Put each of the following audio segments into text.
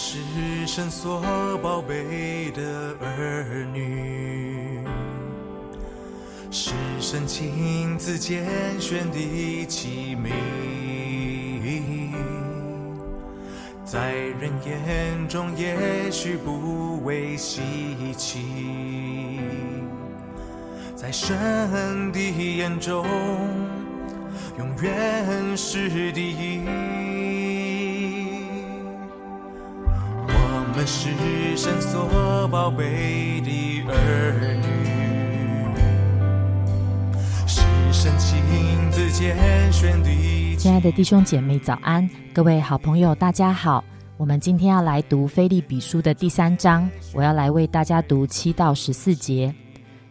是神所宝贝的儿女，是神亲自拣选的器皿，在人眼中也许不为稀奇，在神的眼中永远是第一。是神所宝贝的儿女，是神亲自拣选的。亲爱的弟兄姐妹，早安！各位好朋友，大家好。我们今天要来读《菲利比书》的第三章，我要来为大家读七到十四节。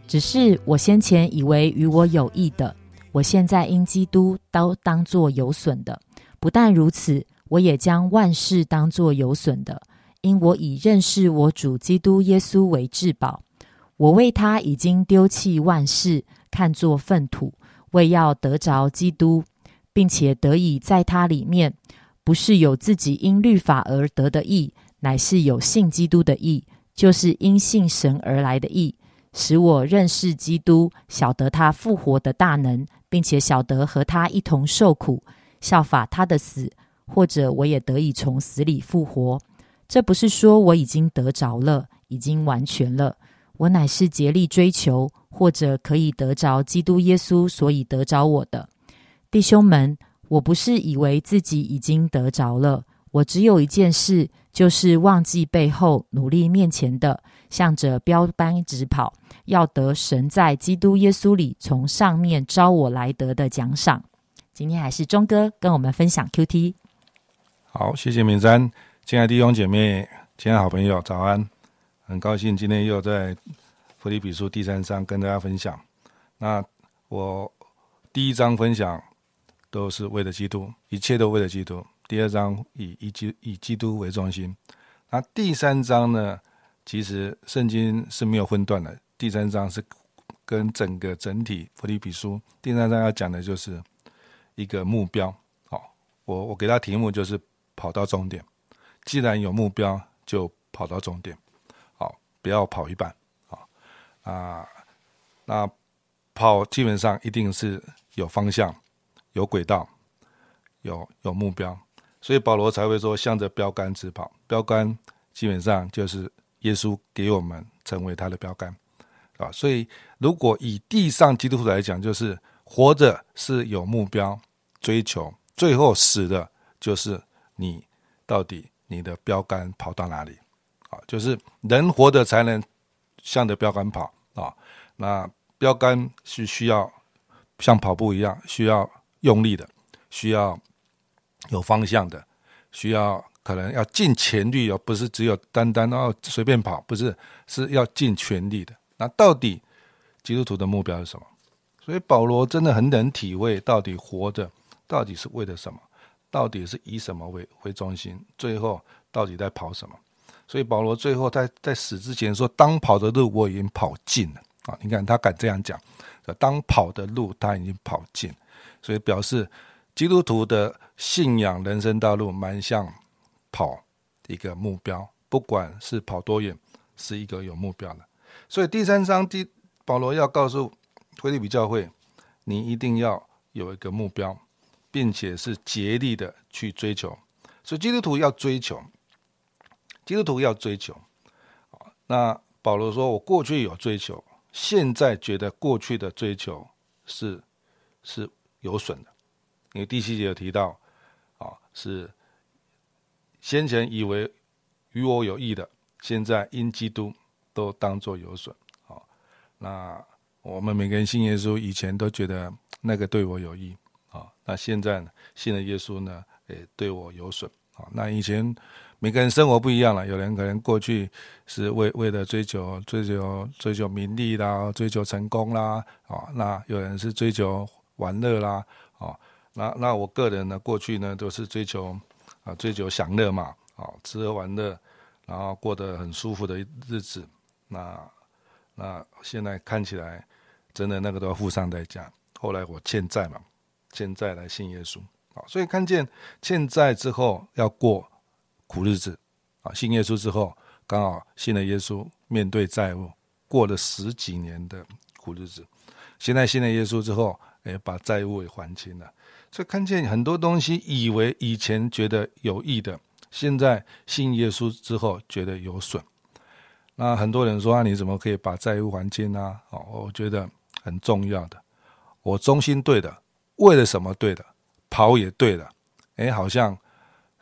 只是我先前以为与我有益的，我现在因基督都当作有损的。不但如此，我也将万事当作有损的。因我以认识我主基督耶稣为至宝，我为他已经丢弃万事，看作粪土，为要得着基督，并且得以在他里面，不是有自己因律法而得的义，乃是有信基督的义，就是因信神而来的义，使我认识基督，晓得他复活的大能，并且晓得和他一同受苦，效法他的死，或者我也得以从死里复活。这不是说我已经得着了，已经完全了。我乃是竭力追求，或者可以得着基督耶稣，所以得着我的弟兄们。我不是以为自己已经得着了，我只有一件事，就是忘记背后，努力面前的，向着标杆直跑，要得神在基督耶稣里从上面招我来得的奖赏。今天还是钟哥跟我们分享 Q T。好，谢谢明山。亲爱的弟兄姐妹，亲爱的好朋友，早安！很高兴今天又在《腓立比书》第三章跟大家分享。那我第一章分享都是为了基督，一切都为了基督。第二章以以基以基督为中心。那第三章呢？其实圣经是没有分段的。第三章是跟整个整体《腓立比书》第三章要讲的就是一个目标。好，我我给他题目就是跑到终点。既然有目标，就跑到终点，好，不要跑一半，啊啊，那跑基本上一定是有方向、有轨道、有有目标，所以保罗才会说向着标杆直跑。标杆基本上就是耶稣给我们成为他的标杆，啊，所以如果以地上基督徒来讲，就是活着是有目标追求，最后死的就是你到底。你的标杆跑到哪里？啊，就是人活着才能向着标杆跑啊。那标杆是需要像跑步一样，需要用力的，需要有方向的，需要可能要尽全力哦，不是只有单单哦随便跑，不是是要尽全力的。那到底基督徒的目标是什么？所以保罗真的很能体会，到底活着到底是为了什么？到底是以什么为为中心？最后到底在跑什么？所以保罗最后在在死之前说：“当跑的路我已经跑尽了。”啊，你看他敢这样讲，当跑的路他已经跑尽，所以表示基督徒的信仰人生道路蛮像跑一个目标，不管是跑多远，是一个有目标的。所以第三章第保罗要告诉菲利比教会，你一定要有一个目标。并且是竭力的去追求，所以基督徒要追求，基督徒要追求。啊，那保罗说：“我过去有追求，现在觉得过去的追求是是有损的。”因为第七节有提到，啊，是先前以为与我有益的，现在因基督都当作有损。啊，那我们每个人信耶稣以前都觉得那个对我有益。啊，那现在呢？信了耶稣呢，也，对我有损啊。那以前每个人生活不一样了，有人可能过去是为为了追求追求追求名利啦，追求成功啦，啊，那有人是追求玩乐啦，啊，那那我个人呢，过去呢都是追求啊追求享乐嘛，啊，吃喝玩乐，然后过得很舒服的日子。那那现在看起来，真的那个都要付上代价。后来我欠债嘛。现在来信耶稣，啊，所以看见欠债之后要过苦日子，啊，信耶稣之后，刚好信了耶稣，面对债务，过了十几年的苦日子。现在信了耶稣之后，哎，把债务也还清了。所以看见很多东西，以为以前觉得有益的，现在信耶稣之后觉得有损。那很多人说啊，你怎么可以把债务还清呢？哦，我觉得很重要的，我忠心对的，为了什么对的，跑也对的。哎，好像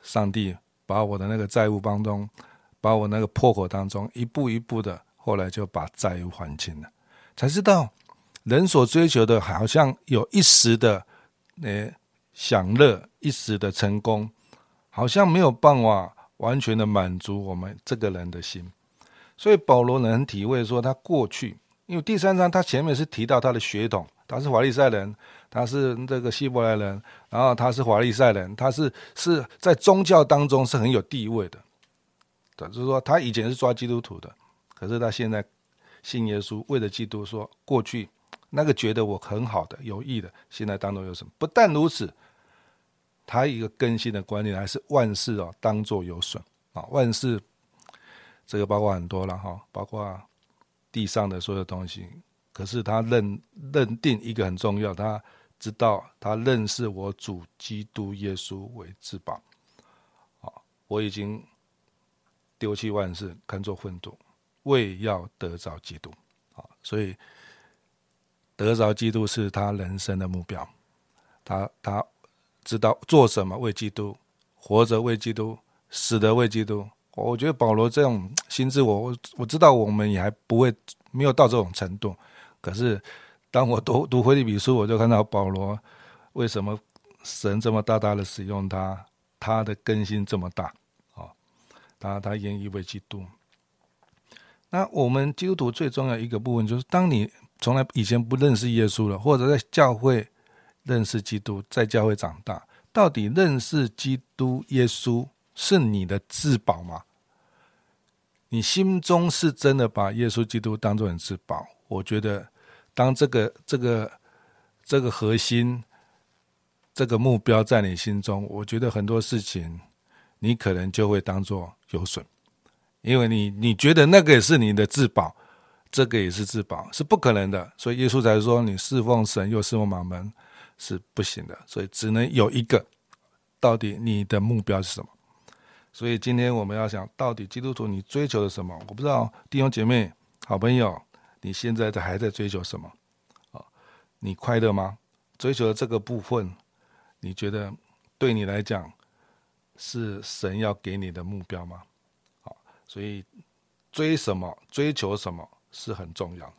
上帝把我的那个债务当中，把我那个破口当中，一步一步的，后来就把债务还清了，才知道人所追求的，好像有一时的。诶，享乐一时的成功，好像没有办法完全的满足我们这个人的心。所以保罗能体会说，他过去，因为第三章他前面是提到他的血统，他是法利赛人，他是这个希伯来人，然后他是法利赛人，他是是在宗教当中是很有地位的。就是说，他以前是抓基督徒的，可是他现在信耶稣，为了基督，说过去。那个觉得我很好的、有益的，现在当中有什么？不但如此，他一个更新的观念还是万事哦，当做有损啊！万事这个包括很多了哈，包括地上的所有东西。可是他认认定一个很重要，他知道他认识我主基督耶稣为至宝啊！我已经丢弃万事，看作粪土，为要得着基督啊！所以。得着基督是他人生的目标，他他知道做什么为基督，活着为基督，死的为基督。我觉得保罗这种心智，我我我知道我们也还不会没有到这种程度。可是当我读读腓立比书，我就看到保罗为什么神这么大大的使用他，他的更新这么大啊！他他愿意为基督。那我们基督徒最重要一个部分就是，当你。从来以前不认识耶稣了，或者在教会认识基督，在教会长大，到底认识基督耶稣是你的至宝吗？你心中是真的把耶稣基督当做你至宝？我觉得，当这个这个这个核心这个目标在你心中，我觉得很多事情你可能就会当做有损，因为你你觉得那个也是你的至宝。这个也是自保，是不可能的，所以耶稣才说：“你侍奉神又侍奉马门是不行的。”所以只能有一个，到底你的目标是什么？所以今天我们要想到底基督徒你追求的什么？我不知道弟兄姐妹、好朋友，你现在在还在追求什么？啊，你快乐吗？追求的这个部分，你觉得对你来讲是神要给你的目标吗？好，所以追什么？追求什么？是很重要。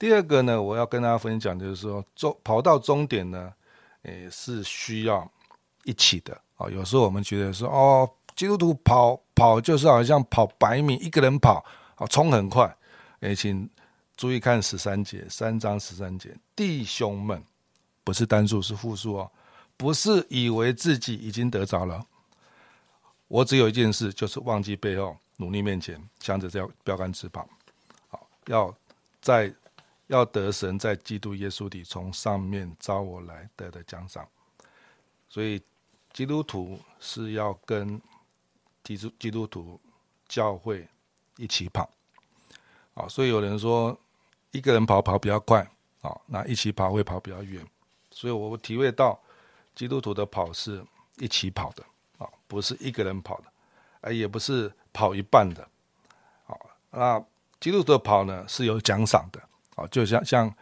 第二个呢，我要跟大家分享，就是说，终跑到终点呢，诶，是需要一起的啊。有时候我们觉得说，哦，基督徒跑跑就是好像跑百米，一个人跑，啊，冲很快。诶，请注意看十三节，三章十三节，弟兄们，不是单数，是复数哦，不是以为自己已经得着了。我只有一件事，就是忘记背后，努力面前，向着这标杆直跑。好要在要得神在基督耶稣里从上面招我来得的奖赏，所以基督徒是要跟基督基督徒教会一起跑，啊，所以有人说一个人跑跑比较快，啊，那一起跑会跑比较远，所以我体会到基督徒的跑是一起跑的，啊，不是一个人跑的，哎，也不是跑一半的，好，那。基督徒跑呢是有奖赏的，哦，就像像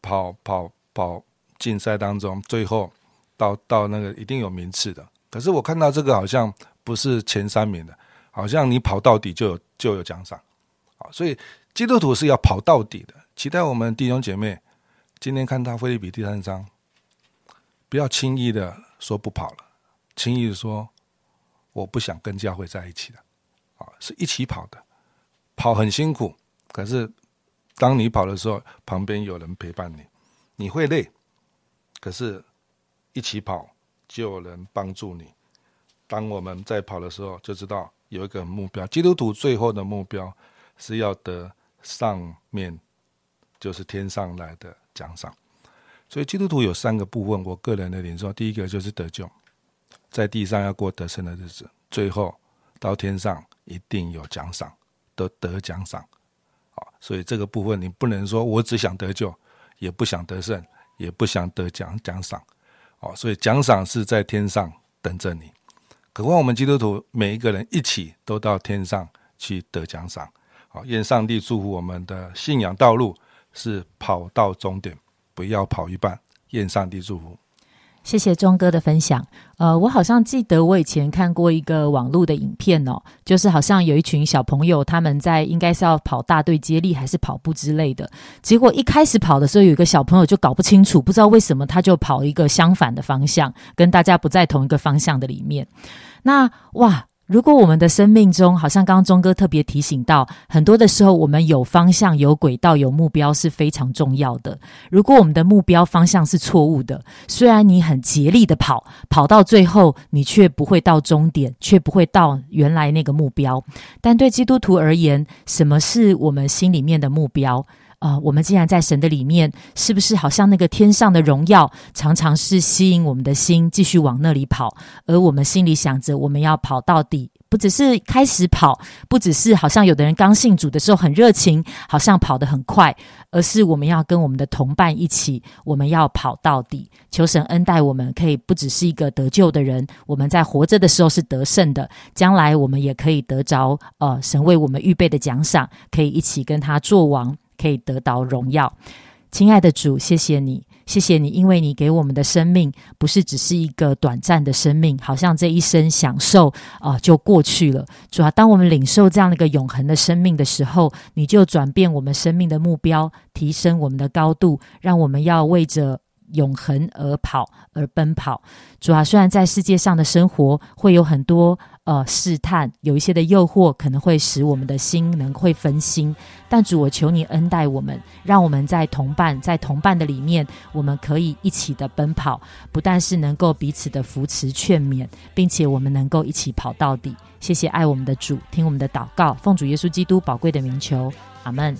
跑跑跑竞赛当中，最后到到那个一定有名次的。可是我看到这个好像不是前三名的，好像你跑到底就有就有奖赏，啊，所以基督徒是要跑到底的。期待我们弟兄姐妹今天看到菲利比第三章，不要轻易的说不跑了，轻易的说我不想跟教会在一起了，啊，是一起跑的，跑很辛苦。可是，当你跑的时候，旁边有人陪伴你，你会累。可是，一起跑就有人帮助你。当我们在跑的时候，就知道有一个目标。基督徒最后的目标是要得上面，就是天上来的奖赏。所以，基督徒有三个部分。我个人的领受，第一个就是得救，在地上要过得胜的日子，最后到天上一定有奖赏，得得奖赏。好，所以这个部分你不能说我只想得救，也不想得胜，也不想得奖奖赏。哦，所以奖赏是在天上等着你。渴望我们基督徒每一个人一起都到天上去得奖赏。好，愿上帝祝福我们的信仰道路是跑到终点，不要跑一半。愿上帝祝福。谢谢钟哥的分享。呃，我好像记得我以前看过一个网络的影片哦，就是好像有一群小朋友他们在应该是要跑大队接力还是跑步之类的，结果一开始跑的时候，有一个小朋友就搞不清楚，不知道为什么他就跑一个相反的方向，跟大家不在同一个方向的里面。那哇！如果我们的生命中，好像刚刚钟哥特别提醒到，很多的时候，我们有方向、有轨道、有目标是非常重要的。如果我们的目标方向是错误的，虽然你很竭力的跑，跑到最后，你却不会到终点，却不会到原来那个目标。但对基督徒而言，什么是我们心里面的目标？啊，我们既然在神的里面，是不是好像那个天上的荣耀，常常是吸引我们的心，继续往那里跑？而我们心里想着，我们要跑到底，不只是开始跑，不只是好像有的人刚信主的时候很热情，好像跑得很快，而是我们要跟我们的同伴一起，我们要跑到底。求神恩待我们，可以不只是一个得救的人，我们在活着的时候是得胜的，将来我们也可以得着呃神为我们预备的奖赏，可以一起跟他做王。可以得到荣耀，亲爱的主，谢谢你，谢谢你，因为你给我们的生命不是只是一个短暂的生命，好像这一生享受啊就过去了。主啊，当我们领受这样的一个永恒的生命的时候，你就转变我们生命的目标，提升我们的高度，让我们要为着。永恒而跑而奔跑，主啊，虽然在世界上的生活会有很多呃试探，有一些的诱惑，可能会使我们的心能会分心，但主，我求你恩待我们，让我们在同伴在同伴的里面，我们可以一起的奔跑，不但是能够彼此的扶持劝勉，并且我们能够一起跑到底。谢谢爱我们的主，听我们的祷告，奉主耶稣基督宝贵的名求，阿门。